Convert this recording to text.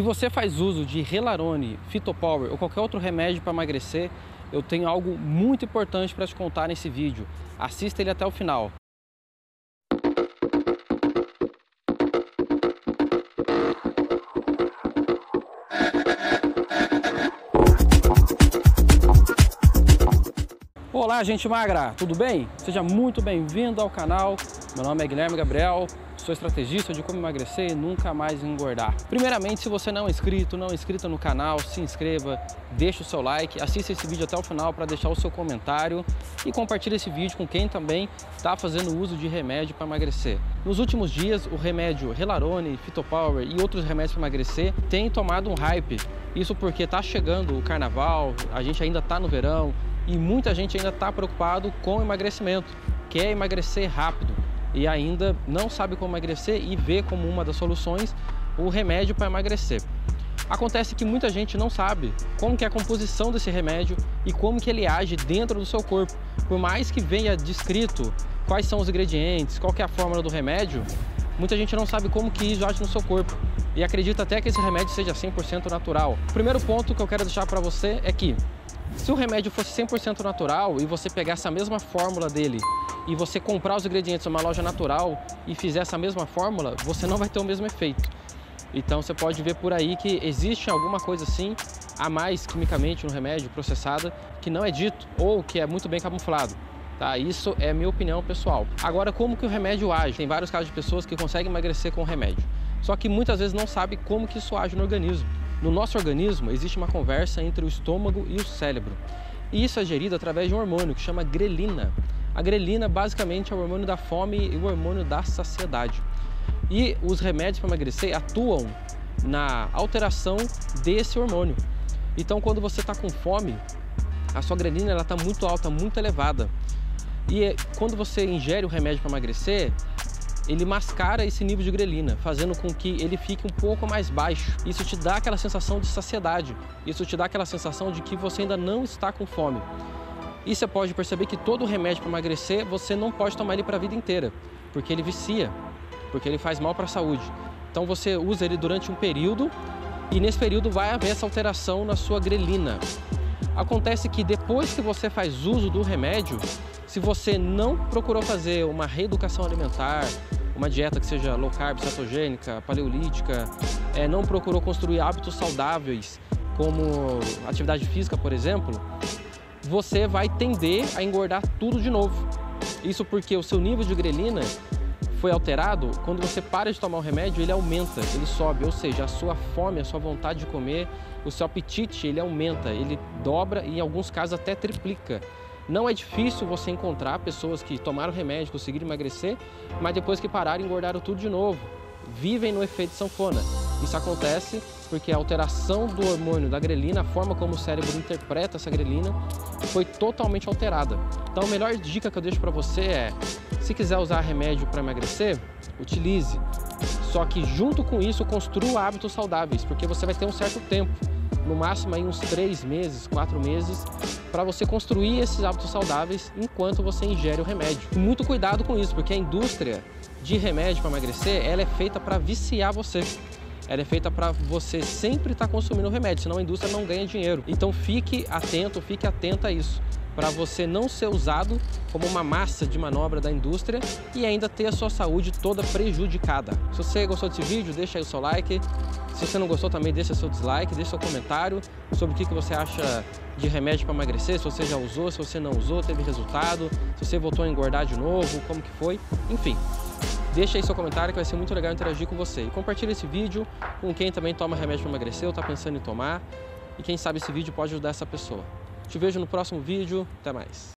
Se você faz uso de Relarone, Fitopower ou qualquer outro remédio para emagrecer, eu tenho algo muito importante para te contar nesse vídeo. Assista ele até o final. Olá, gente magra, tudo bem? Seja muito bem-vindo ao canal. Meu nome é Guilherme Gabriel, sou estrategista de como emagrecer e nunca mais engordar. Primeiramente, se você não é inscrito, não é inscrita no canal, se inscreva, deixe o seu like, assista esse vídeo até o final para deixar o seu comentário e compartilhe esse vídeo com quem também está fazendo uso de remédio para emagrecer. Nos últimos dias, o remédio Relarone, Fitopower e outros remédios para emagrecer têm tomado um hype. Isso porque está chegando o carnaval, a gente ainda está no verão, e muita gente ainda está preocupado com emagrecimento, quer emagrecer rápido e ainda não sabe como emagrecer e vê como uma das soluções o remédio para emagrecer. Acontece que muita gente não sabe como que é a composição desse remédio e como que ele age dentro do seu corpo. Por mais que venha descrito quais são os ingredientes, qual é a fórmula do remédio, muita gente não sabe como que isso age no seu corpo e acredita até que esse remédio seja 100% natural. O primeiro ponto que eu quero deixar para você é que se o remédio fosse 100% natural e você pegar essa mesma fórmula dele e você comprar os ingredientes numa loja natural e fizer essa mesma fórmula, você não vai ter o mesmo efeito. Então você pode ver por aí que existe alguma coisa assim a mais quimicamente no remédio processada que não é dito ou que é muito bem camuflado. Tá? Isso é minha opinião pessoal. Agora, como que o remédio age? Tem vários casos de pessoas que conseguem emagrecer com o remédio. Só que muitas vezes não sabe como que isso age no organismo. No nosso organismo existe uma conversa entre o estômago e o cérebro. E isso é gerido através de um hormônio que chama grelina. A grelina basicamente é o hormônio da fome e o hormônio da saciedade. E os remédios para emagrecer atuam na alteração desse hormônio. Então, quando você está com fome, a sua grelina está muito alta, muito elevada. E quando você ingere o remédio para emagrecer, ele mascara esse nível de grelina, fazendo com que ele fique um pouco mais baixo. Isso te dá aquela sensação de saciedade, isso te dá aquela sensação de que você ainda não está com fome. E você pode perceber que todo remédio para emagrecer você não pode tomar ele para a vida inteira, porque ele vicia, porque ele faz mal para a saúde. Então você usa ele durante um período e nesse período vai haver essa alteração na sua grelina. Acontece que depois que você faz uso do remédio, se você não procurou fazer uma reeducação alimentar, uma dieta que seja low carb, cetogênica, paleolítica, é, não procurou construir hábitos saudáveis, como atividade física, por exemplo, você vai tender a engordar tudo de novo. Isso porque o seu nível de grelina foi alterado, quando você para de tomar o remédio, ele aumenta, ele sobe, ou seja, a sua fome, a sua vontade de comer, o seu apetite, ele aumenta, ele dobra e em alguns casos até triplica. Não é difícil você encontrar pessoas que tomaram remédio, conseguiram emagrecer, mas depois que pararam, engordaram tudo de novo. Vivem no efeito sanfona. Isso acontece porque a alteração do hormônio da grelina, a forma como o cérebro interpreta essa grelina, foi totalmente alterada. Então, a melhor dica que eu deixo para você é: se quiser usar remédio para emagrecer, utilize. Só que junto com isso, construa hábitos saudáveis, porque você vai ter um certo tempo no máximo aí uns três meses, quatro meses, para você construir esses hábitos saudáveis enquanto você ingere o remédio. Muito cuidado com isso, porque a indústria de remédio para emagrecer, ela é feita para viciar você. Ela é feita para você sempre estar tá consumindo remédio, senão a indústria não ganha dinheiro. Então fique atento, fique atenta a isso para você não ser usado como uma massa de manobra da indústria e ainda ter a sua saúde toda prejudicada. Se você gostou desse vídeo, deixa aí o seu like. Se você não gostou também, deixa seu dislike, deixa seu comentário sobre o que você acha de remédio para emagrecer, se você já usou, se você não usou, teve resultado, se você voltou a engordar de novo, como que foi, enfim. Deixa aí seu comentário que vai ser muito legal interagir com você. E compartilha esse vídeo com quem também toma remédio para emagrecer ou está pensando em tomar. E quem sabe esse vídeo pode ajudar essa pessoa. Te vejo no próximo vídeo. Até mais.